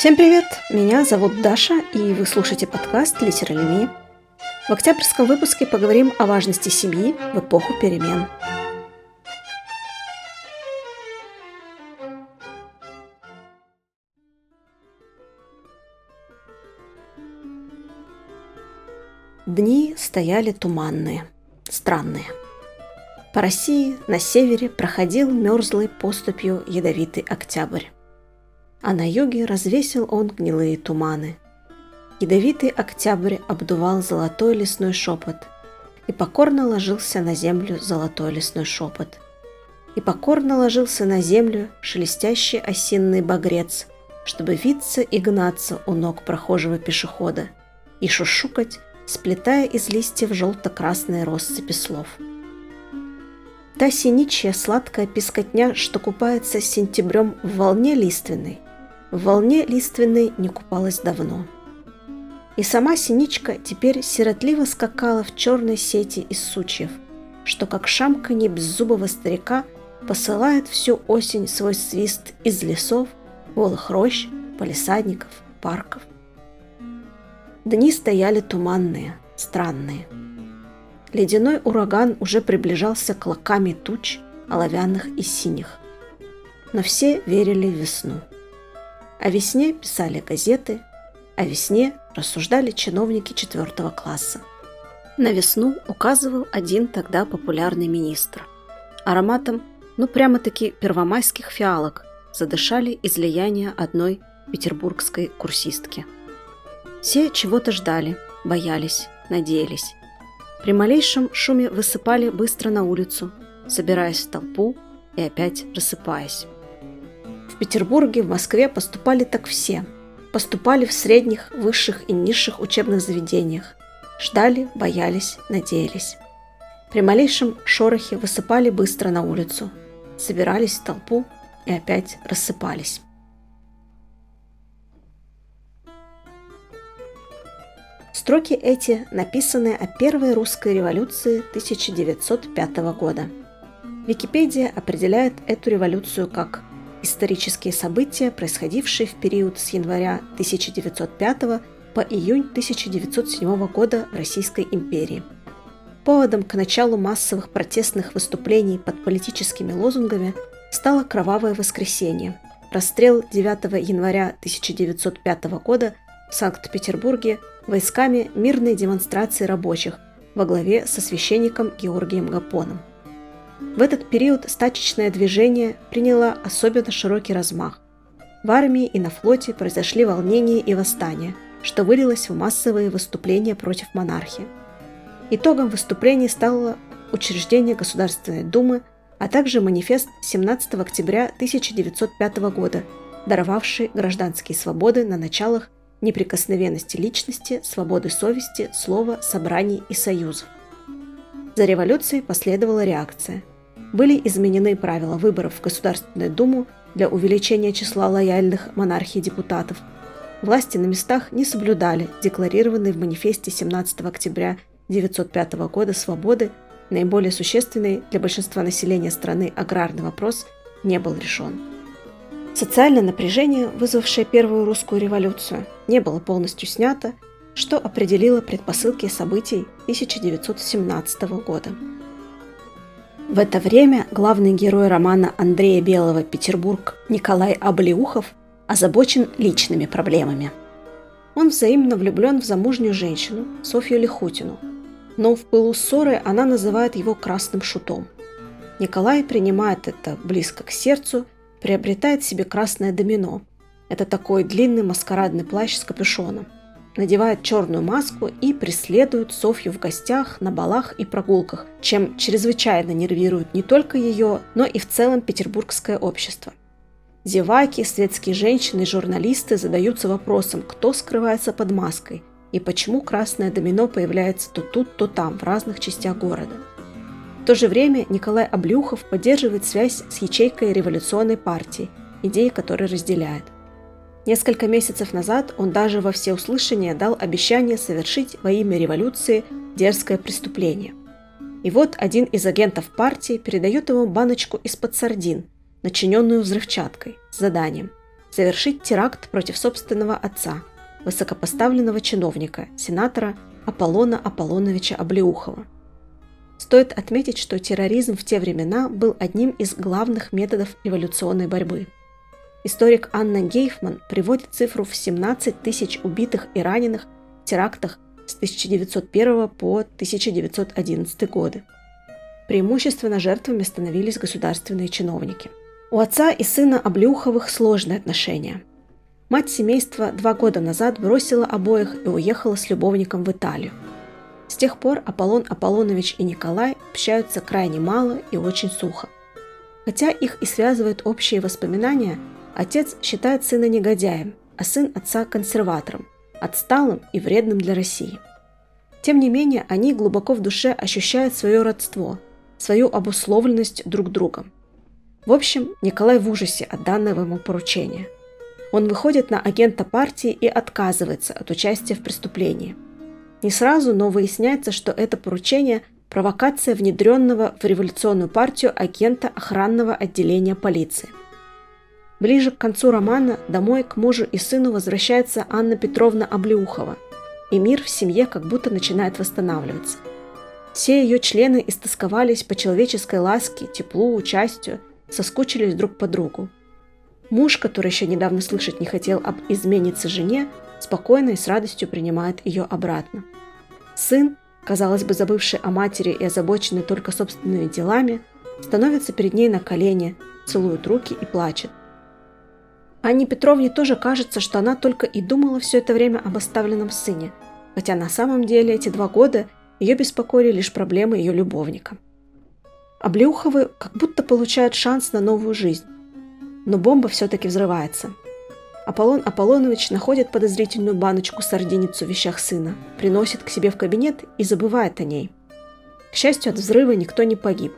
Всем привет! Меня зовут Даша, и вы слушаете подкаст «Литералеми». В октябрьском выпуске поговорим о важности семьи в эпоху перемен. Дни стояли туманные, странные. По России на севере проходил мерзлой поступью ядовитый октябрь а на юге развесил он гнилые туманы. Ядовитый октябрь обдувал золотой лесной шепот, и покорно ложился на землю золотой лесной шепот. И покорно ложился на землю шелестящий осенний багрец, чтобы виться и гнаться у ног прохожего пешехода и шушукать, сплетая из листьев желто-красные россыпи слов. Та синичья сладкая пескотня, что купается с сентябрем в волне лиственной – в волне лиственной не купалась давно. И сама синичка теперь сиротливо скакала в черной сети из сучьев, что как шамканье беззубого старика посылает всю осень свой свист из лесов, голых рощ, полисадников, парков. Дни стояли туманные, странные. Ледяной ураган уже приближался клоками туч, оловянных и синих. Но все верили в весну. О весне писали газеты, о весне рассуждали чиновники четвертого класса. На весну указывал один тогда популярный министр. Ароматом, ну прямо-таки первомайских фиалок, задышали излияния одной петербургской курсистки. Все чего-то ждали, боялись, надеялись. При малейшем шуме высыпали быстро на улицу, собираясь в толпу и опять рассыпаясь. Петербурге, в Москве поступали так все. Поступали в средних, высших и низших учебных заведениях. Ждали, боялись, надеялись. При малейшем шорохе высыпали быстро на улицу. Собирались в толпу и опять рассыпались. Строки эти написаны о первой русской революции 1905 года. Википедия определяет эту революцию как исторические события, происходившие в период с января 1905 по июнь 1907 года в Российской империи. Поводом к началу массовых протестных выступлений под политическими лозунгами стало Кровавое воскресенье, расстрел 9 января 1905 года в Санкт-Петербурге войсками мирной демонстрации рабочих во главе со священником Георгием Гапоном. В этот период стачечное движение приняло особенно широкий размах. В армии и на флоте произошли волнения и восстания, что вылилось в массовые выступления против монархии. Итогом выступлений стало учреждение Государственной Думы, а также манифест 17 октября 1905 года, даровавший гражданские свободы на началах неприкосновенности личности, свободы совести, слова, собраний и союзов. За революцией последовала реакция – были изменены правила выборов в Государственную Думу для увеличения числа лояльных монархии депутатов. Власти на местах не соблюдали декларированные в манифесте 17 октября 1905 года свободы, наиболее существенный для большинства населения страны аграрный вопрос не был решен. Социальное напряжение, вызвавшее первую русскую революцию, не было полностью снято, что определило предпосылки событий 1917 года. В это время главный герой романа Андрея Белого «Петербург» Николай Облеухов озабочен личными проблемами. Он взаимно влюблен в замужнюю женщину Софью Лихутину, но в пылу ссоры она называет его красным шутом. Николай принимает это близко к сердцу, приобретает себе красное домино. Это такой длинный маскарадный плащ с капюшоном – надевает черную маску и преследует Софью в гостях, на балах и прогулках, чем чрезвычайно нервирует не только ее, но и в целом петербургское общество. Зеваки, светские женщины и журналисты задаются вопросом, кто скрывается под маской и почему красное домино появляется то тут, то там, в разных частях города. В то же время Николай Облюхов поддерживает связь с ячейкой революционной партии, идеи которой разделяет – Несколько месяцев назад он даже во всеуслышание дал обещание совершить во имя революции дерзкое преступление. И вот один из агентов партии передает ему баночку из-под сардин, начиненную взрывчаткой, с заданием совершить теракт против собственного отца, высокопоставленного чиновника, сенатора Аполлона Аполлоновича Облеухова. Стоит отметить, что терроризм в те времена был одним из главных методов революционной борьбы. Историк Анна Гейфман приводит цифру в 17 тысяч убитых и раненых в терактах с 1901 по 1911 годы. Преимущественно жертвами становились государственные чиновники. У отца и сына Облеуховых сложные отношения. Мать семейства два года назад бросила обоих и уехала с любовником в Италию. С тех пор Аполлон Аполлонович и Николай общаются крайне мало и очень сухо. Хотя их и связывают общие воспоминания, отец считает сына негодяем, а сын отца консерватором, отсталым и вредным для России. Тем не менее, они глубоко в душе ощущают свое родство, свою обусловленность друг другом. В общем, Николай в ужасе от данного ему поручения. Он выходит на агента партии и отказывается от участия в преступлении – не сразу, но выясняется, что это поручение – провокация внедренного в революционную партию агента охранного отделения полиции. Ближе к концу романа домой к мужу и сыну возвращается Анна Петровна Облеухова, и мир в семье как будто начинает восстанавливаться. Все ее члены истосковались по человеческой ласке, теплу, участию, соскучились друг по другу. Муж, который еще недавно слышать не хотел об изменнице жене, спокойно и с радостью принимает ее обратно. Сын, казалось бы, забывший о матери и озабоченный только собственными делами, становится перед ней на колени, целует руки и плачет. Анне Петровне тоже кажется, что она только и думала все это время об оставленном сыне, хотя на самом деле эти два года ее беспокоили лишь проблемы ее любовника. Облеуховы как будто получают шанс на новую жизнь, но бомба все-таки взрывается – Аполлон Аполлонович находит подозрительную баночку-сардиницу в вещах сына, приносит к себе в кабинет и забывает о ней. К счастью, от взрыва никто не погиб.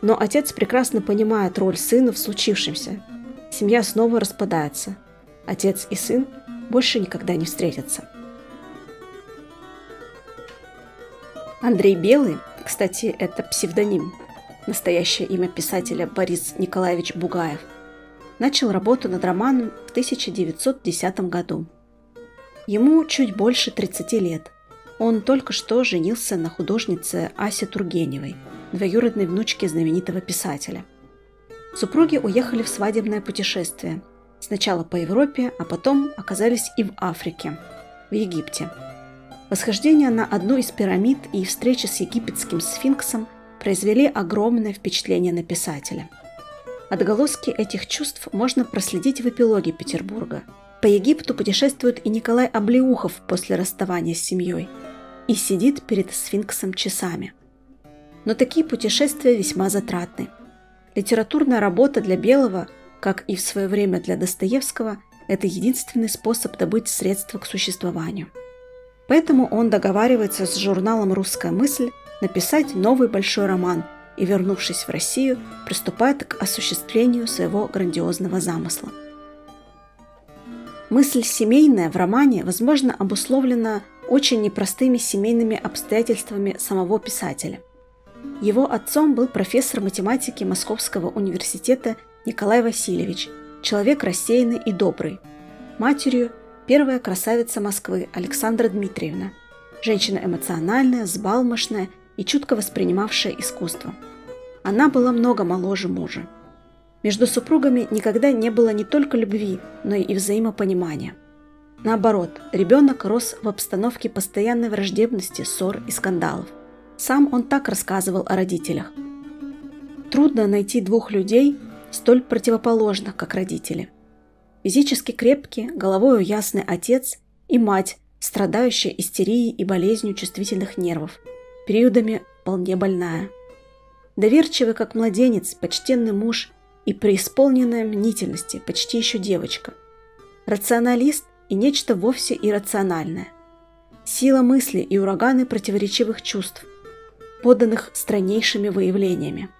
Но отец прекрасно понимает роль сына в случившемся. Семья снова распадается. Отец и сын больше никогда не встретятся. Андрей Белый, кстати, это псевдоним, настоящее имя писателя Борис Николаевич Бугаев – начал работу над романом в 1910 году. Ему чуть больше 30 лет. Он только что женился на художнице Асе Тургеневой, двоюродной внучке знаменитого писателя. Супруги уехали в свадебное путешествие. Сначала по Европе, а потом оказались и в Африке, в Египте. Восхождение на одну из пирамид и встреча с египетским сфинксом произвели огромное впечатление на писателя – Отголоски этих чувств можно проследить в эпилоге Петербурга. По Египту путешествует и Николай Облеухов после расставания с семьей и сидит перед сфинксом часами. Но такие путешествия весьма затратны. Литературная работа для Белого, как и в свое время для Достоевского, это единственный способ добыть средства к существованию. Поэтому он договаривается с журналом «Русская мысль» написать новый большой роман – и, вернувшись в Россию, приступает к осуществлению своего грандиозного замысла. Мысль семейная в романе, возможно, обусловлена очень непростыми семейными обстоятельствами самого писателя. Его отцом был профессор математики Московского университета Николай Васильевич, человек рассеянный и добрый. Матерью – первая красавица Москвы Александра Дмитриевна, женщина эмоциональная, сбалмошная – и чутко воспринимавшая искусство. Она была много моложе мужа. Между супругами никогда не было не только любви, но и взаимопонимания. Наоборот, ребенок рос в обстановке постоянной враждебности, ссор и скандалов. Сам он так рассказывал о родителях. Трудно найти двух людей, столь противоположных, как родители. Физически крепкий, головою ясный отец и мать, страдающая истерией и болезнью чувствительных нервов – периодами вполне больная. Доверчивый, как младенец, почтенный муж и преисполненная мнительности, почти еще девочка. Рационалист и нечто вовсе иррациональное. Сила мысли и ураганы противоречивых чувств, поданных страннейшими выявлениями.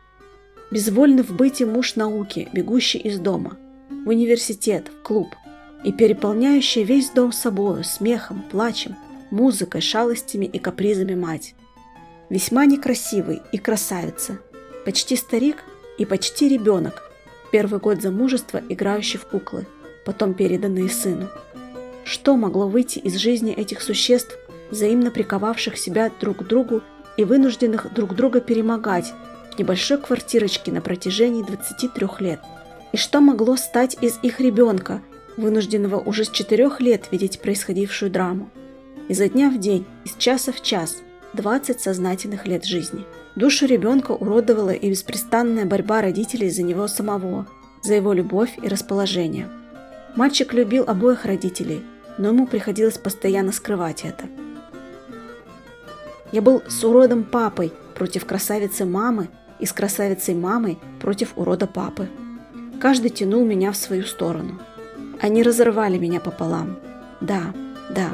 Безвольный в быте муж науки, бегущий из дома, в университет, в клуб и переполняющий весь дом собою, смехом, плачем, музыкой, шалостями и капризами мать весьма некрасивый и красавица, почти старик и почти ребенок, первый год замужества играющий в куклы, потом переданные сыну. Что могло выйти из жизни этих существ, взаимно приковавших себя друг к другу и вынужденных друг друга перемогать в небольшой квартирочке на протяжении 23 лет? И что могло стать из их ребенка, вынужденного уже с 4 лет видеть происходившую драму? Изо дня в день, из часа в час, 20 сознательных лет жизни. Душу ребенка уродовала и беспрестанная борьба родителей за него самого, за его любовь и расположение. Мальчик любил обоих родителей, но ему приходилось постоянно скрывать это. Я был с уродом папой против красавицы мамы и с красавицей мамой против урода папы. Каждый тянул меня в свою сторону. Они разорвали меня пополам. Да, да.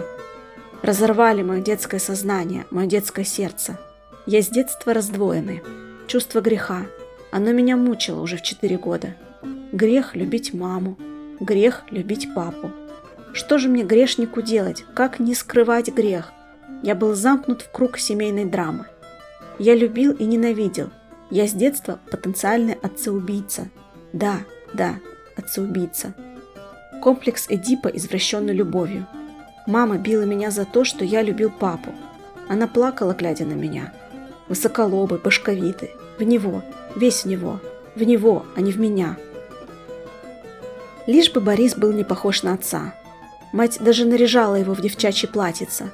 Разорвали мое детское сознание, мое детское сердце. Я с детства раздвоенный. Чувство греха. Оно меня мучило уже в четыре года. Грех любить маму. Грех любить папу. Что же мне грешнику делать? Как не скрывать грех? Я был замкнут в круг семейной драмы. Я любил и ненавидел. Я с детства потенциальный отца-убийца. Да, да, отца-убийца. Комплекс Эдипа извращенной любовью. Мама била меня за то, что я любил папу. Она плакала, глядя на меня. Высоколобый, башковитый. В него, весь в него. В него, а не в меня. Лишь бы Борис был не похож на отца. Мать даже наряжала его в девчачье платьице.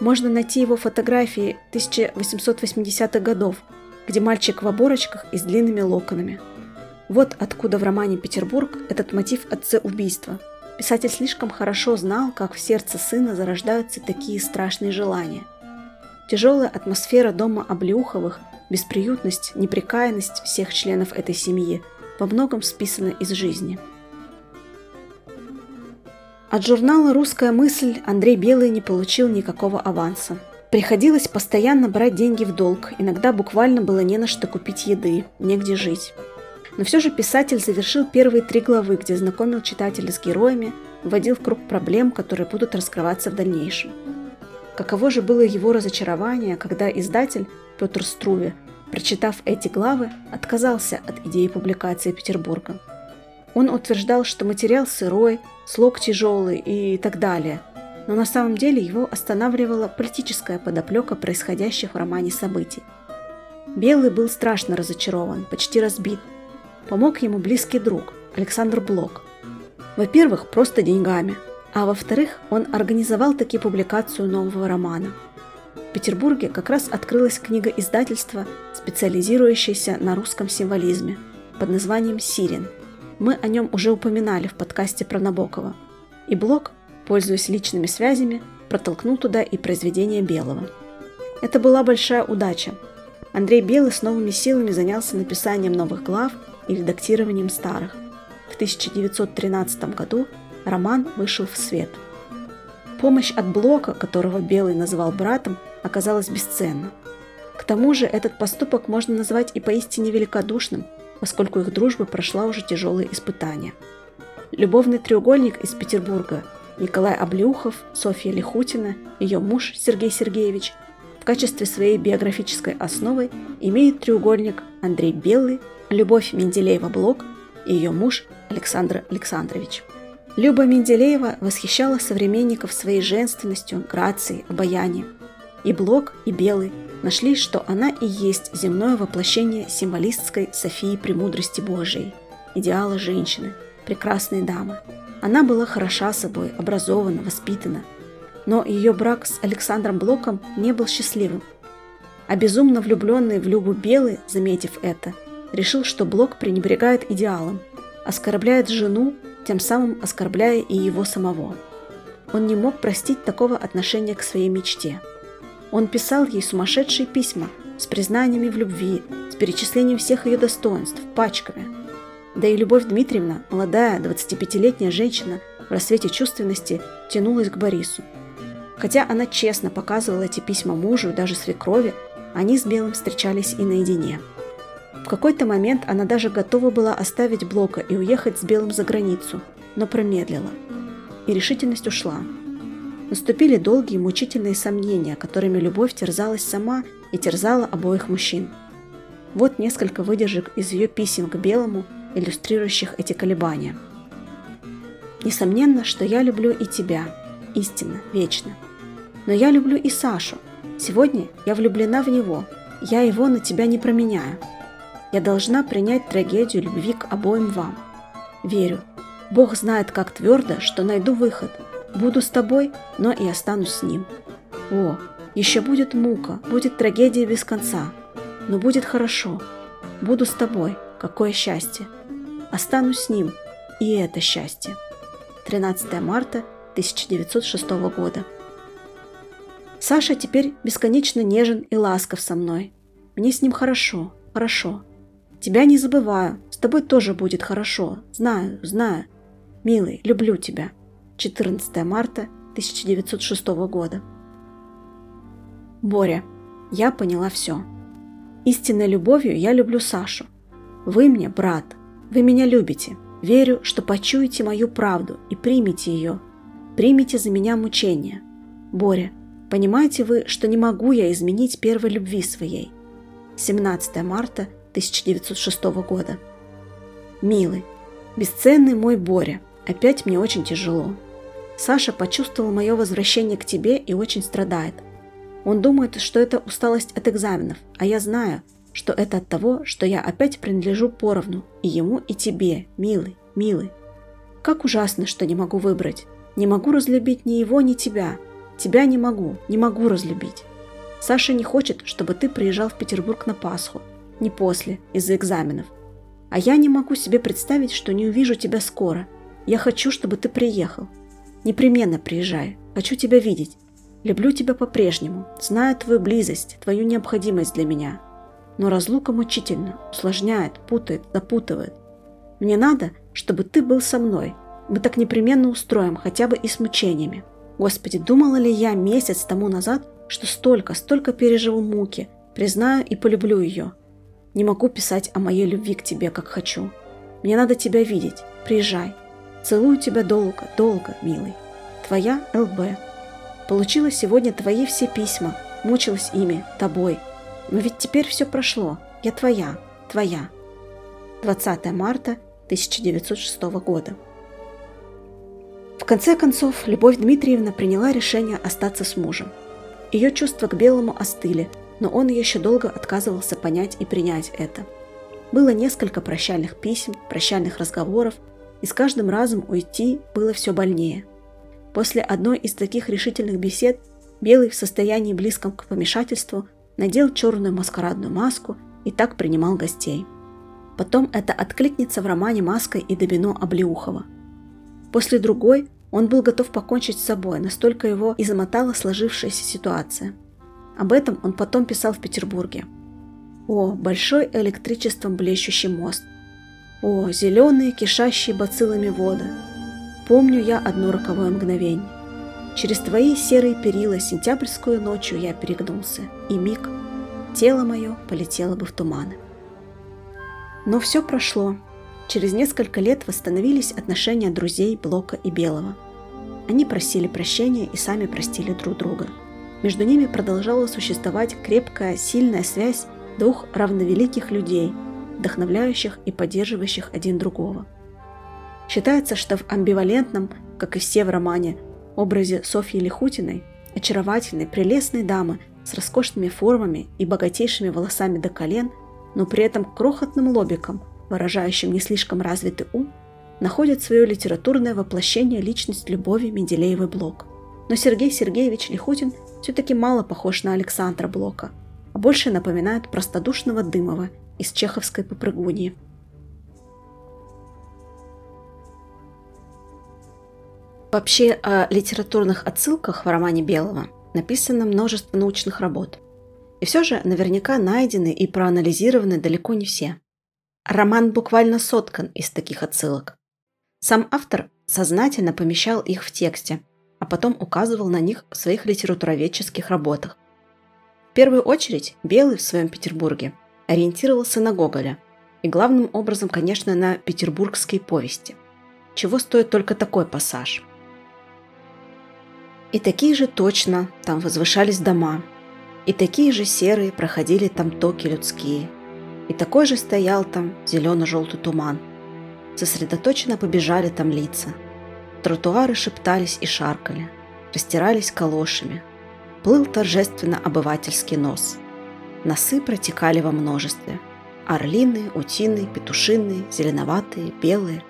Можно найти его фотографии 1880-х годов, где мальчик в оборочках и с длинными локонами. Вот откуда в романе «Петербург» этот мотив отца-убийства. Писатель слишком хорошо знал, как в сердце сына зарождаются такие страшные желания. Тяжелая атмосфера дома Облеуховых, бесприютность, неприкаянность всех членов этой семьи во многом списана из жизни – от журнала «Русская мысль» Андрей Белый не получил никакого аванса. Приходилось постоянно брать деньги в долг, иногда буквально было не на что купить еды, негде жить. Но все же писатель завершил первые три главы, где знакомил читателя с героями, вводил в круг проблем, которые будут раскрываться в дальнейшем. Каково же было его разочарование, когда издатель Петр Струве, прочитав эти главы, отказался от идеи публикации Петербурга. Он утверждал, что материал сырой, слог тяжелый и так далее, но на самом деле его останавливала политическая подоплека происходящих в романе событий. Белый был страшно разочарован, почти разбит. Помог ему близкий друг, Александр Блок. Во-первых, просто деньгами, а во-вторых, он организовал таки публикацию нового романа. В Петербурге как раз открылась книга издательства, специализирующаяся на русском символизме, под названием «Сирен», мы о нем уже упоминали в подкасте про Набокова. И Блок, пользуясь личными связями, протолкнул туда и произведение Белого. Это была большая удача. Андрей Белый с новыми силами занялся написанием новых глав и редактированием старых. В 1913 году роман вышел в свет. Помощь от Блока, которого Белый называл братом, оказалась бесценна. К тому же этот поступок можно назвать и поистине великодушным – поскольку их дружба прошла уже тяжелые испытания. Любовный треугольник из Петербурга Николай Облюхов, Софья Лихутина, ее муж Сергей Сергеевич в качестве своей биографической основы имеет треугольник Андрей Белый, Любовь Менделеева-Блок и ее муж Александр Александрович. Люба Менделеева восхищала современников своей женственностью, грацией, обаянием. И Блок, и Белый нашли, что она и есть земное воплощение символистской Софии премудрости Божией, идеала женщины, прекрасной дамы. Она была хороша собой, образована, воспитана. Но ее брак с Александром Блоком не был счастливым. А безумно влюбленный в Любу Белый, заметив это, решил, что Блок пренебрегает идеалом, оскорбляет жену, тем самым оскорбляя и его самого. Он не мог простить такого отношения к своей мечте – он писал ей сумасшедшие письма с признаниями в любви, с перечислением всех ее достоинств, пачками. Да и Любовь Дмитриевна, молодая, 25-летняя женщина в рассвете чувственности, тянулась к Борису. Хотя она честно показывала эти письма мужу и даже свекрови, они с Белым встречались и наедине. В какой-то момент она даже готова была оставить Блока и уехать с Белым за границу, но промедлила. И решительность ушла. Наступили долгие мучительные сомнения, которыми любовь терзалась сама и терзала обоих мужчин. Вот несколько выдержек из ее писем к Белому, иллюстрирующих эти колебания. Несомненно, что я люблю и тебя, истинно, вечно. Но я люблю и Сашу. Сегодня я влюблена в него. Я его на тебя не променяю. Я должна принять трагедию любви к обоим вам. Верю. Бог знает, как твердо, что найду выход. Буду с тобой, но и останусь с ним. О, еще будет мука, будет трагедия без конца. Но будет хорошо. Буду с тобой. Какое счастье. Останусь с ним. И это счастье. 13 марта 1906 года. Саша теперь бесконечно нежен и ласков со мной. Мне с ним хорошо, хорошо. Тебя не забываю, с тобой тоже будет хорошо. Знаю, знаю. Милый, люблю тебя. 14 марта 1906 года. Боря, я поняла все. Истинной любовью я люблю Сашу. Вы мне брат. Вы меня любите. Верю, что почуете мою правду и примите ее. Примите за меня мучения. Боря, Понимаете вы, что не могу я изменить первой любви своей? 17 марта 1906 года. Милый, бесценный мой Боря, опять мне очень тяжело. Саша почувствовал мое возвращение к тебе и очень страдает. Он думает, что это усталость от экзаменов, а я знаю, что это от того, что я опять принадлежу поровну и ему, и тебе, милый, милый. Как ужасно, что не могу выбрать. Не могу разлюбить ни его, ни тебя – Тебя не могу, не могу разлюбить. Саша не хочет, чтобы ты приезжал в Петербург на Пасху. Не после, из-за экзаменов. А я не могу себе представить, что не увижу тебя скоро. Я хочу, чтобы ты приехал. Непременно приезжай. Хочу тебя видеть. Люблю тебя по-прежнему. Знаю твою близость, твою необходимость для меня. Но разлука мучительно, усложняет, путает, запутывает. Мне надо, чтобы ты был со мной. Мы так непременно устроим, хотя бы и с мучениями. Господи, думала ли я месяц тому назад, что столько, столько переживу муки, признаю и полюблю ее. Не могу писать о моей любви к тебе, как хочу. Мне надо тебя видеть. Приезжай. Целую тебя долго, долго, милый. Твоя ЛБ. Получила сегодня твои все письма, мучилась ими, тобой. Но ведь теперь все прошло. Я твоя, твоя. 20 марта 1906 года. В конце концов, Любовь Дмитриевна приняла решение остаться с мужем. Ее чувства к Белому остыли, но он еще долго отказывался понять и принять это. Было несколько прощальных писем, прощальных разговоров, и с каждым разом уйти было все больнее. После одной из таких решительных бесед Белый в состоянии близком к помешательству надел черную маскарадную маску и так принимал гостей. Потом это откликнется в романе «Маска и Добино Облеухова», После другой он был готов покончить с собой, настолько его измотала сложившаяся ситуация. Об этом он потом писал в Петербурге. О, большой электричеством блещущий мост. О, зеленые, кишащие бациллами воды. Помню я одно роковое мгновение. Через твои серые перила сентябрьскую ночью я перегнулся, и миг тело мое полетело бы в туманы. Но все прошло, Через несколько лет восстановились отношения друзей Блока и Белого. Они просили прощения и сами простили друг друга. Между ними продолжала существовать крепкая, сильная связь двух равновеликих людей, вдохновляющих и поддерживающих один другого. Считается, что в амбивалентном, как и все в романе, образе Софьи Лихутиной, очаровательной, прелестной дамы с роскошными формами и богатейшими волосами до колен, но при этом крохотным лобиком, выражающим не слишком развитый ум, находит свое литературное воплощение личность Любови Менделеевой Блок. Но Сергей Сергеевич Лихутин все-таки мало похож на Александра Блока, а больше напоминает простодушного Дымова из чеховской попрыгуньи. Вообще о литературных отсылках в романе Белого написано множество научных работ. И все же наверняка найдены и проанализированы далеко не все. Роман буквально соткан из таких отсылок. Сам автор сознательно помещал их в тексте, а потом указывал на них в своих литературоведческих работах. В первую очередь Белый в своем Петербурге ориентировался на Гоголя и главным образом, конечно, на петербургские повести. Чего стоит только такой пассаж. И такие же точно там возвышались дома, и такие же серые проходили там токи людские – и такой же стоял там зелено-желтый туман. Сосредоточенно побежали там лица. Тротуары шептались и шаркали, растирались калошами. Плыл торжественно обывательский нос. Носы протекали во множестве. Орлины, утины, петушины, зеленоватые, белые.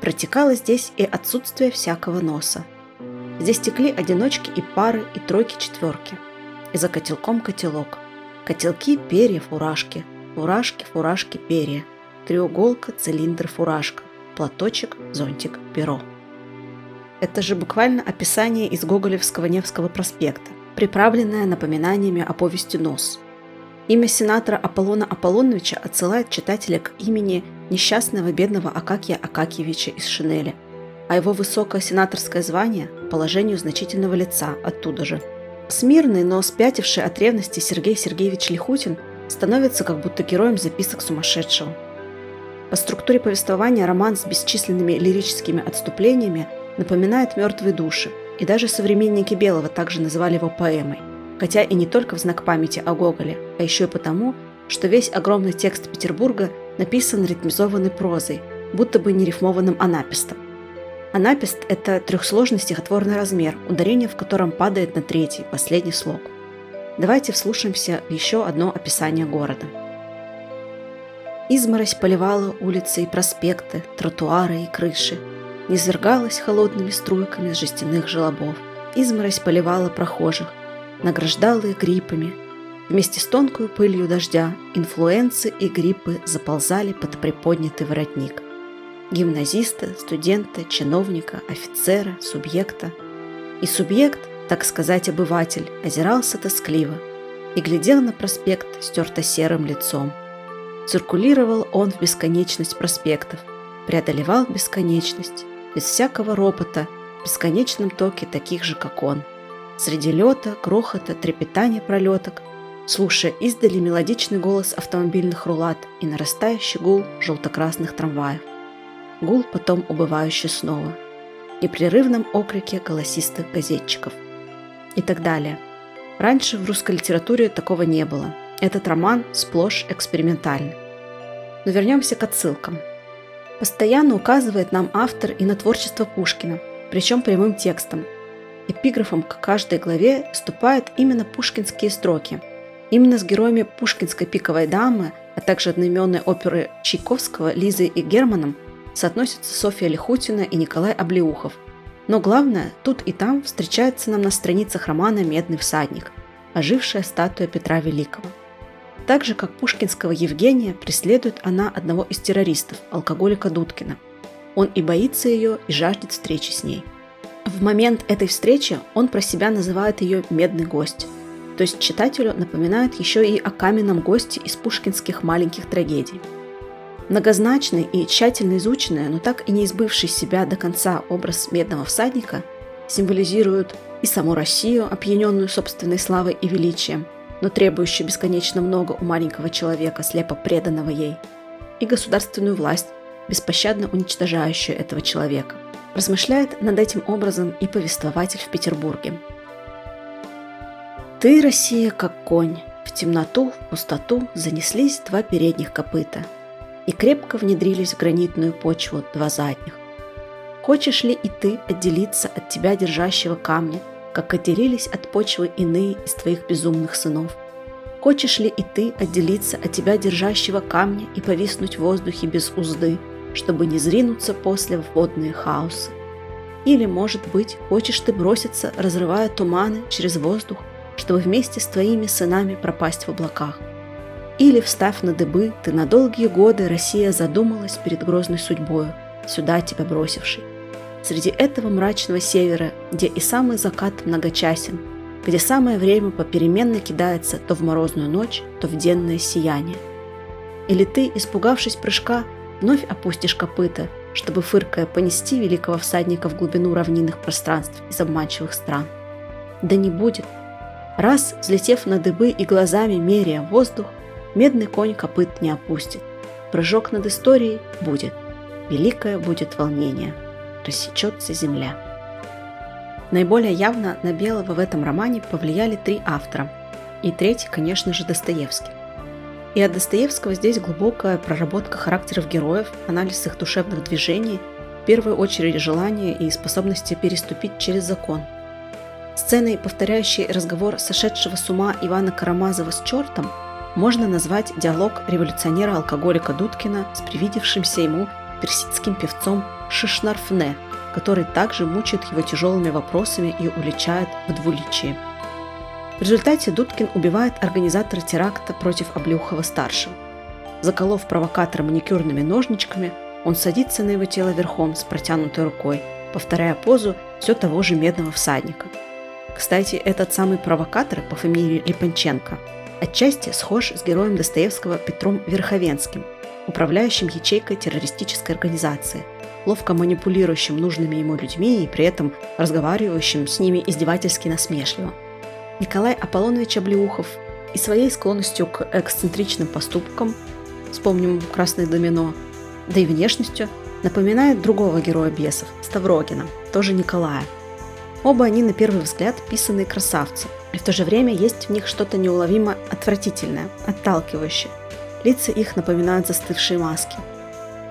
Протекало здесь и отсутствие всякого носа. Здесь текли одиночки и пары, и тройки-четверки. И за котелком котелок. Котелки, перья, фуражки. Фуражки, фуражки, перья. Треуголка, цилиндр, фуражка. Платочек, зонтик, перо. Это же буквально описание из Гоголевского Невского проспекта, приправленное напоминаниями о повести «Нос». Имя сенатора Аполлона Аполлоновича отсылает читателя к имени несчастного бедного Акакия Акакиевича из Шинели, а его высокое сенаторское звание – положению значительного лица оттуда же. Смирный, но спятивший от ревности Сергей Сергеевич Лихутин становится как будто героем записок сумасшедшего. По структуре повествования роман с бесчисленными лирическими отступлениями – напоминает «Мертвые души», и даже современники Белого также называли его поэмой, хотя и не только в знак памяти о Гоголе, а еще и потому, что весь огромный текст Петербурга написан ритмизованной прозой, будто бы не рифмованным анапистом. Анапист – это трехсложный стихотворный размер, ударение в котором падает на третий, последний слог. Давайте вслушаемся в еще одно описание города. Изморозь поливала улицы и проспекты, тротуары и крыши – низвергалась холодными струйками с жестяных желобов. Изморозь поливала прохожих, награждала их гриппами. Вместе с тонкой пылью дождя инфлюенции и гриппы заползали под приподнятый воротник. Гимназиста, студента, чиновника, офицера, субъекта. И субъект, так сказать, обыватель, озирался тоскливо и глядел на проспект стерто-серым лицом. Циркулировал он в бесконечность проспектов, преодолевал бесконечность, без всякого ропота, в бесконечном токе таких же, как он. Среди лета, грохота, трепетания пролеток, слушая издали мелодичный голос автомобильных рулат и нарастающий гул желто-красных трамваев. Гул потом убывающий снова. И прерывном окрике голосистых газетчиков. И так далее. Раньше в русской литературе такого не было. Этот роман сплошь экспериментальный. Но вернемся к отсылкам – Постоянно указывает нам автор и на творчество Пушкина, причем прямым текстом. Эпиграфом к каждой главе вступают именно пушкинские строки. Именно с героями пушкинской «Пиковой дамы», а также одноименной оперы Чайковского Лизой и Германом соотносятся Софья Лихутина и Николай Облеухов. Но главное, тут и там встречается нам на страницах романа «Медный всадник», ожившая статуя Петра Великого – так же, как пушкинского Евгения, преследует она одного из террористов, алкоголика Дудкина. Он и боится ее, и жаждет встречи с ней. В момент этой встречи он про себя называет ее «медный гость», то есть читателю напоминает еще и о каменном госте из пушкинских маленьких трагедий. Многозначный и тщательно изученный, но так и не избывший себя до конца образ медного всадника символизирует и саму Россию, опьяненную собственной славой и величием – но требующую бесконечно много у маленького человека, слепо преданного ей, и государственную власть, беспощадно уничтожающую этого человека. Размышляет над этим образом и повествователь в Петербурге. «Ты, Россия, как конь, в темноту, в пустоту занеслись два передних копыта и крепко внедрились в гранитную почву два задних. Хочешь ли и ты отделиться от тебя держащего камня – как отделились от почвы иные из твоих безумных сынов. Хочешь ли и ты отделиться от тебя держащего камня и повиснуть в воздухе без узды, чтобы не зринуться после в водные хаосы? Или, может быть, хочешь ты броситься, разрывая туманы через воздух, чтобы вместе с твоими сынами пропасть в облаках? Или, встав на дыбы, ты на долгие годы Россия задумалась перед грозной судьбою, сюда тебя бросившей. Среди этого мрачного севера, где и самый закат многочасен, где самое время попеременно кидается то в морозную ночь, то в денное сияние. Или ты, испугавшись прыжка, вновь опустишь копыта, чтобы, фыркая, понести великого всадника в глубину равнинных пространств из обманчивых стран. Да не будет. Раз, взлетев на дыбы и глазами меряя воздух, медный конь копыт не опустит. Прыжок над историей будет. Великое будет волнение рассечется земля. Наиболее явно на Белого в этом романе повлияли три автора. И третий, конечно же, Достоевский. И от Достоевского здесь глубокая проработка характеров героев, анализ их душевных движений, в первую очередь желания и способности переступить через закон. Сценой, повторяющей разговор сошедшего с ума Ивана Карамазова с чертом, можно назвать диалог революционера-алкоголика Дудкина с привидевшимся ему персидским певцом Шишнарфне, который также мучает его тяжелыми вопросами и уличает в двуличии. В результате Дудкин убивает организатора теракта против Облеухова-старшего. Заколов провокатора маникюрными ножничками, он садится на его тело верхом с протянутой рукой, повторяя позу все того же медного всадника. Кстати, этот самый провокатор по фамилии Липанченко отчасти схож с героем Достоевского Петром Верховенским, управляющим ячейкой террористической организации, ловко манипулирующим нужными ему людьми и при этом разговаривающим с ними издевательски насмешливо. Николай Аполлонович Облеухов и своей склонностью к эксцентричным поступкам, вспомним «Красное домино», да и внешностью, напоминает другого героя бесов, Ставрогина, тоже Николая. Оба они на первый взгляд писанные красавцы, и в то же время есть в них что-то неуловимо отвратительное, отталкивающее. Лица их напоминают застывшие маски.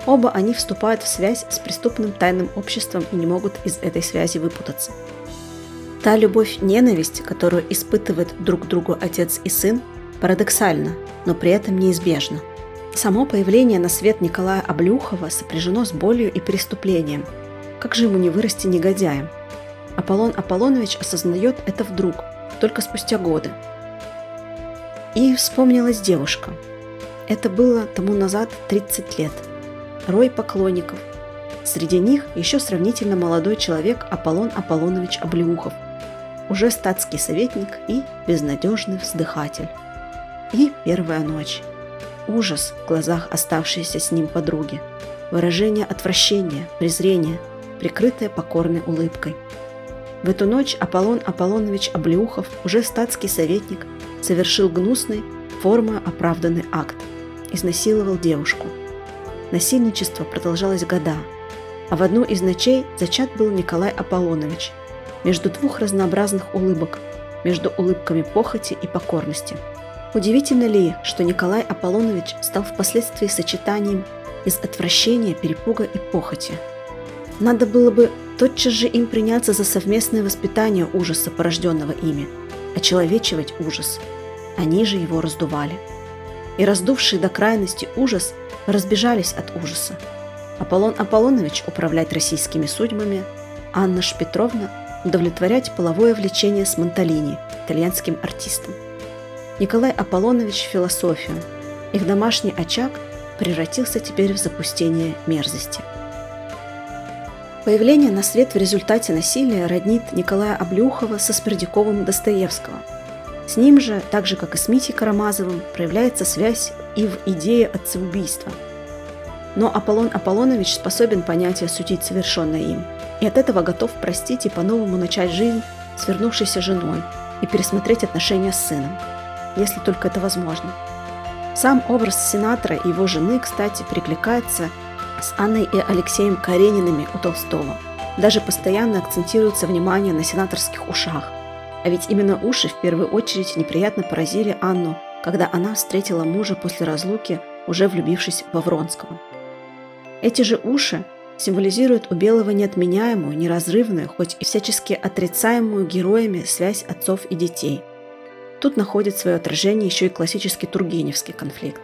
Оба они вступают в связь с преступным тайным обществом и не могут из этой связи выпутаться. Та любовь-ненависть, которую испытывают друг другу отец и сын, парадоксальна, но при этом неизбежна – Само появление на свет Николая Облюхова сопряжено с болью и преступлением. Как же ему не вырасти негодяем? Аполлон Аполлонович осознает это вдруг, только спустя годы. И вспомнилась девушка. Это было тому назад 30 лет. Рой поклонников. Среди них еще сравнительно молодой человек Аполлон Аполлонович Облеухов, уже статский советник и безнадежный вздыхатель. И первая ночь. Ужас в глазах оставшейся с ним подруги. Выражение отвращения, презрения, прикрытое покорной улыбкой. В эту ночь Аполлон Аполлонович Облеухов, уже статский советник, совершил гнусный, форма оправданный акт. Изнасиловал девушку. Насильничество продолжалось года, а в одну из ночей зачат был Николай Аполлонович между двух разнообразных улыбок, между улыбками похоти и покорности – Удивительно ли, что Николай Аполлонович стал впоследствии сочетанием из отвращения, перепуга и похоти? Надо было бы тотчас же им приняться за совместное воспитание ужаса, порожденного ими, очеловечивать ужас. Они же его раздували. И раздувшие до крайности ужас разбежались от ужаса. Аполлон Аполлонович управлять российскими судьбами, Анна Шпетровна удовлетворять половое влечение с Монталини, итальянским артистом. Николай Аполлонович – философию. Их домашний очаг превратился теперь в запустение мерзости. Появление на свет в результате насилия роднит Николая Облюхова со Спердяковым Достоевского. С ним же, так же как и с Митей Карамазовым, проявляется связь и в идее отцеубийства. Но Аполлон Аполлонович способен понять и осудить совершенное им, и от этого готов простить и по-новому начать жизнь с вернувшейся женой и пересмотреть отношения с сыном – если только это возможно. Сам образ сенатора и его жены, кстати, перекликается с Анной и Алексеем Карениными у Толстого. Даже постоянно акцентируется внимание на сенаторских ушах. А ведь именно уши в первую очередь неприятно поразили Анну, когда она встретила мужа после разлуки, уже влюбившись во Вронского. Эти же уши символизируют у Белого неотменяемую, неразрывную, хоть и всячески отрицаемую героями связь отцов и детей – Тут находит свое отражение еще и классический тургеневский конфликт.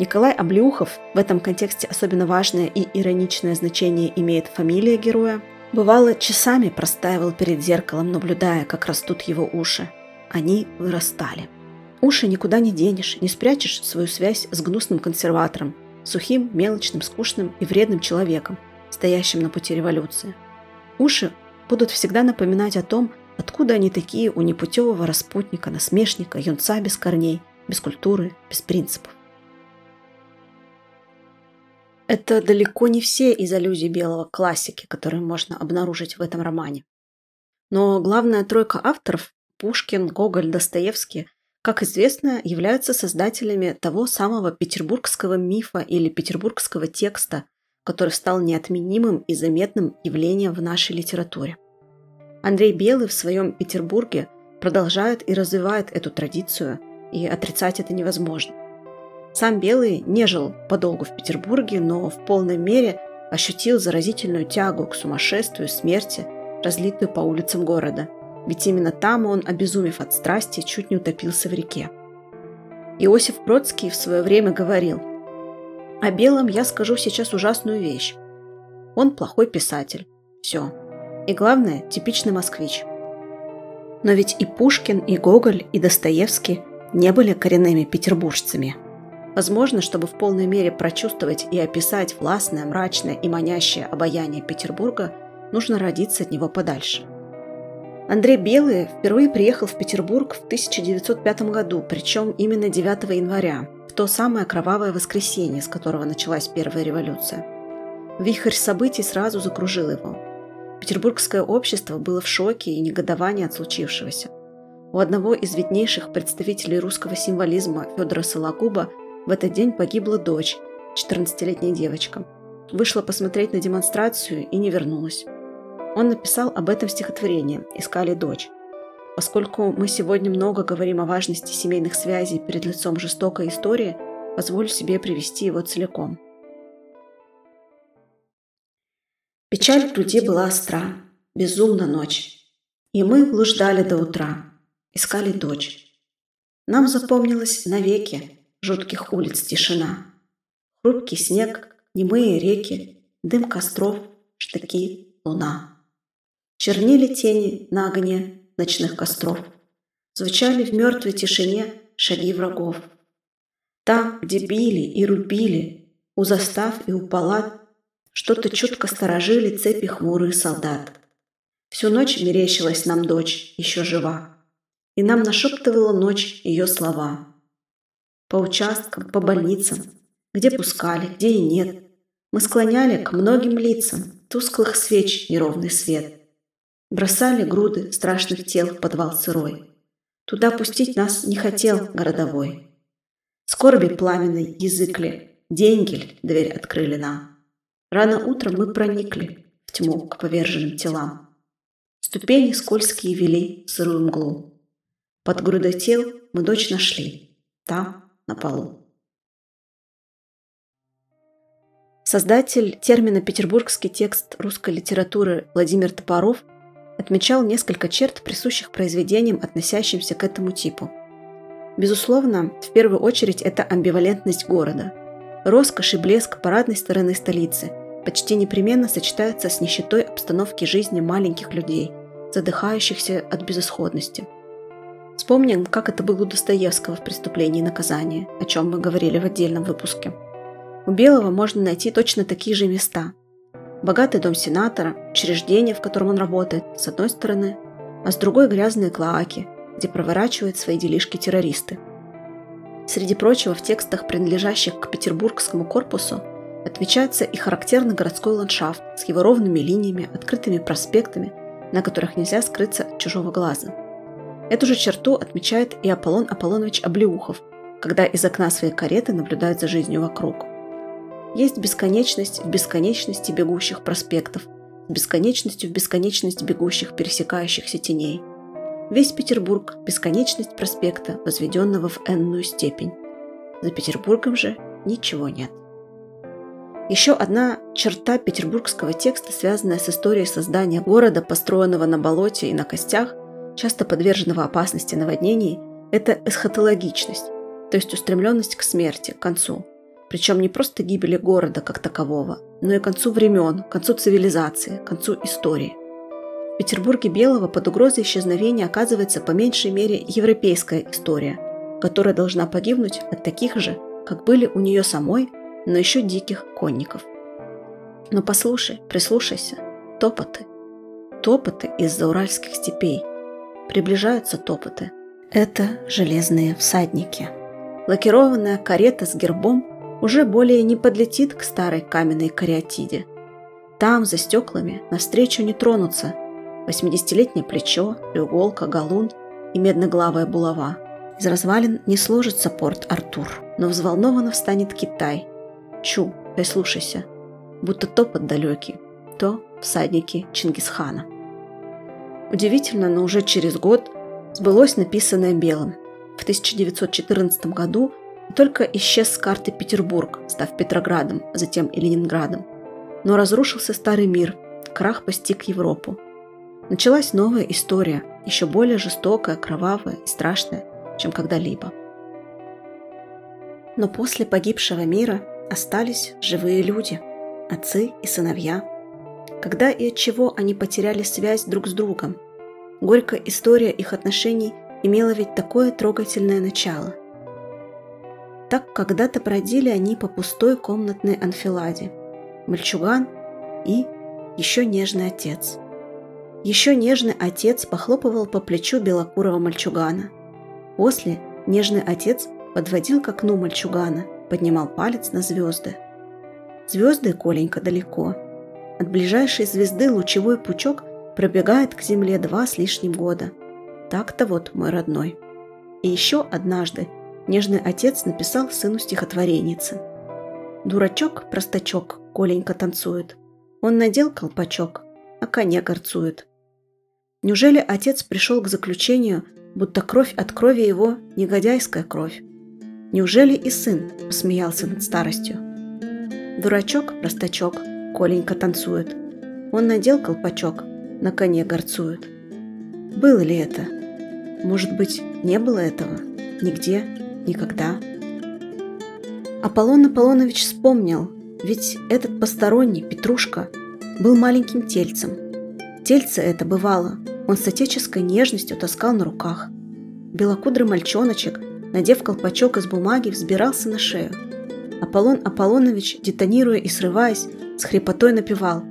Николай Облюхов, в этом контексте особенно важное и ироничное значение имеет фамилия героя, бывало часами простаивал перед зеркалом, наблюдая, как растут его уши. Они вырастали. Уши никуда не денешь, не спрячешь свою связь с гнусным консерватором, сухим, мелочным, скучным и вредным человеком, стоящим на пути революции. Уши будут всегда напоминать о том, Откуда они такие у непутевого распутника, насмешника, юнца без корней, без культуры, без принципов? Это далеко не все из аллюзий белого классики, которые можно обнаружить в этом романе. Но главная тройка авторов – Пушкин, Гоголь, Достоевский – как известно, являются создателями того самого петербургского мифа или петербургского текста, который стал неотменимым и заметным явлением в нашей литературе. Андрей Белый в своем Петербурге продолжает и развивает эту традицию, и отрицать это невозможно. Сам Белый не жил подолгу в Петербурге, но в полной мере ощутил заразительную тягу к сумасшествию, смерти, разлитую по улицам города. Ведь именно там он, обезумев от страсти, чуть не утопился в реке. Иосиф Бродский в свое время говорил, «О Белом я скажу сейчас ужасную вещь. Он плохой писатель. Все. И главное, типичный москвич. Но ведь и Пушкин, и Гоголь, и Достоевский не были коренными петербуржцами. Возможно, чтобы в полной мере прочувствовать и описать властное, мрачное и манящее обаяние Петербурга, нужно родиться от него подальше. Андрей Белый впервые приехал в Петербург в 1905 году, причем именно 9 января, в то самое кровавое воскресенье, с которого началась первая революция. Вихрь событий сразу закружил его. Петербургское общество было в шоке и негодовании от случившегося. У одного из виднейших представителей русского символизма Федора Сологуба в этот день погибла дочь, 14-летняя девочка. Вышла посмотреть на демонстрацию и не вернулась. Он написал об этом стихотворение «Искали дочь». Поскольку мы сегодня много говорим о важности семейных связей перед лицом жестокой истории, позволю себе привести его целиком. Печаль в груди была остра, безумна ночь. И мы блуждали до утра, искали дочь. Нам запомнилась навеки жутких улиц тишина. Хрупкий снег, немые реки, дым костров, штыки, луна. Чернили тени на огне ночных костров. Звучали в мертвой тишине шаги врагов. Там, где били и рубили, у застав и у палат что-то чутко сторожили цепи хмурые солдат. Всю ночь мерещилась нам дочь, еще жива. И нам нашептывала ночь ее слова. По участкам, по больницам, где пускали, где и нет. Мы склоняли к многим лицам тусклых свеч неровный свет. Бросали груды страшных тел в подвал сырой. Туда пустить нас не хотел городовой. Скорби пламенной языкли, деньги дверь открыли нам. Рано утром мы проникли в тьму к поверженным телам. Ступени скользкие вели сырую мглу. Под грудой тел мы дочь нашли. Там, на полу. Создатель термина «петербургский текст русской литературы» Владимир Топоров отмечал несколько черт, присущих произведениям, относящимся к этому типу. Безусловно, в первую очередь это амбивалентность города, роскошь и блеск парадной стороны столицы – почти непременно сочетается с нищетой обстановки жизни маленьких людей, задыхающихся от безысходности. Вспомним, как это было у Достоевского в «Преступлении и наказании», о чем мы говорили в отдельном выпуске. У Белого можно найти точно такие же места. Богатый дом сенатора, учреждение, в котором он работает, с одной стороны, а с другой грязные клоаки, где проворачивают свои делишки террористы. Среди прочего, в текстах, принадлежащих к Петербургскому корпусу, Отмечается и характерный городской ландшафт с его ровными линиями, открытыми проспектами, на которых нельзя скрыться от чужого глаза. Эту же черту отмечает и Аполлон Аполлонович Облеухов, когда из окна своей кареты наблюдает за жизнью вокруг. Есть бесконечность в бесконечности бегущих проспектов, с бесконечностью в бесконечность бегущих пересекающихся теней. Весь Петербург – бесконечность проспекта, возведенного в энную степень. За Петербургом же ничего нет. Еще одна черта петербургского текста, связанная с историей создания города, построенного на болоте и на костях, часто подверженного опасности наводнений, это эсхатологичность, то есть устремленность к смерти, к концу. Причем не просто гибели города как такового, но и концу времен, концу цивилизации, концу истории. В Петербурге Белого под угрозой исчезновения оказывается по меньшей мере европейская история, которая должна погибнуть от таких же, как были у нее самой но еще диких конников. Но послушай, прислушайся. Топоты. Топоты из-за степей. Приближаются топоты. Это железные всадники. Лакированная карета с гербом уже более не подлетит к старой каменной кариатиде. Там, за стеклами, навстречу не тронутся 80-летнее плечо, треуголка, галун и медноглавая булава. Из развалин не сложится порт Артур, но взволнованно встанет Китай – Чу, прислушайся, будто топот далекий, то всадники Чингисхана. Удивительно, но уже через год сбылось написанное белым. В 1914 году только исчез с карты Петербург, став Петроградом, затем и Ленинградом. Но разрушился старый мир, крах постиг Европу. Началась новая история, еще более жестокая, кровавая и страшная, чем когда-либо. Но после погибшего мира остались живые люди, отцы и сыновья. Когда и от чего они потеряли связь друг с другом? Горькая история их отношений имела ведь такое трогательное начало. Так когда-то бродили они по пустой комнатной анфиладе. Мальчуган и еще нежный отец. Еще нежный отец похлопывал по плечу белокурого мальчугана. После нежный отец подводил к окну мальчугана, поднимал палец на звезды. Звезды, Коленька, далеко. От ближайшей звезды лучевой пучок пробегает к земле два с лишним года. Так-то вот, мой родной. И еще однажды нежный отец написал сыну стихотвореницы. Дурачок, простачок, Коленька танцует. Он надел колпачок, а коня горцует. Неужели отец пришел к заключению, будто кровь от крови его – негодяйская кровь? Неужели и сын посмеялся над старостью? Дурачок, простачок, Коленька танцует. Он надел колпачок, на коне горцует. Было ли это? Может быть, не было этого? Нигде, никогда. Аполлон Аполлонович вспомнил, ведь этот посторонний, Петрушка, был маленьким тельцем. Тельце это бывало, он с отеческой нежностью таскал на руках. Белокудрый мальчоночек – надев колпачок из бумаги, взбирался на шею. Аполлон Аполлонович, детонируя и срываясь, с хрипотой напевал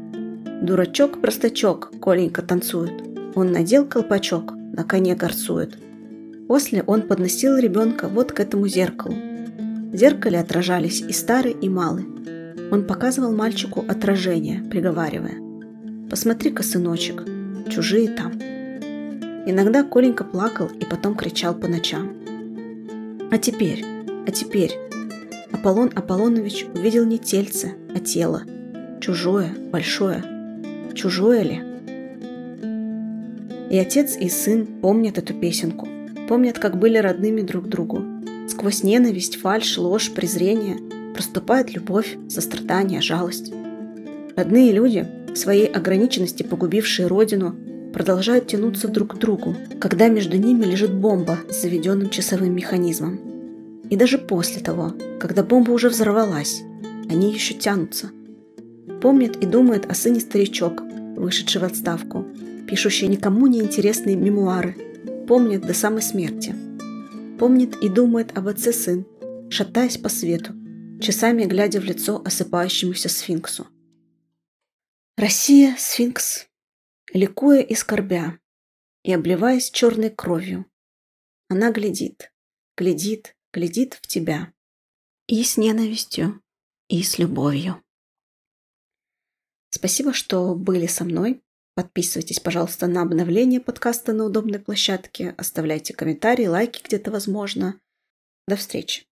«Дурачок-простачок, Коленька танцует, он надел колпачок, на коне горцует». После он подносил ребенка вот к этому зеркалу. В зеркале отражались и старый, и малый. Он показывал мальчику отражение, приговаривая «Посмотри-ка, сыночек, чужие там». Иногда Коленька плакал и потом кричал по ночам. А теперь, а теперь Аполлон Аполлонович увидел не тельце, а тело. Чужое, большое. Чужое ли? И отец, и сын помнят эту песенку. Помнят, как были родными друг другу. Сквозь ненависть, фальшь, ложь, презрение проступает любовь, сострадание, жалость. Родные люди, в своей ограниченности погубившие родину, продолжают тянуться друг к другу, когда между ними лежит бомба с заведенным часовым механизмом. И даже после того, когда бомба уже взорвалась, они еще тянутся. Помнит и думает о сыне старичок, вышедший в отставку, пишущий никому не интересные мемуары, помнит до самой смерти. Помнит и думает об отце сын, шатаясь по свету, часами глядя в лицо осыпающемуся сфинксу. Россия – сфинкс, ликуя и скорбя, и обливаясь черной кровью. Она глядит, глядит, глядит в тебя. И с ненавистью, и с любовью. Спасибо, что были со мной. Подписывайтесь, пожалуйста, на обновление подкаста на удобной площадке. Оставляйте комментарии, лайки где-то возможно. До встречи.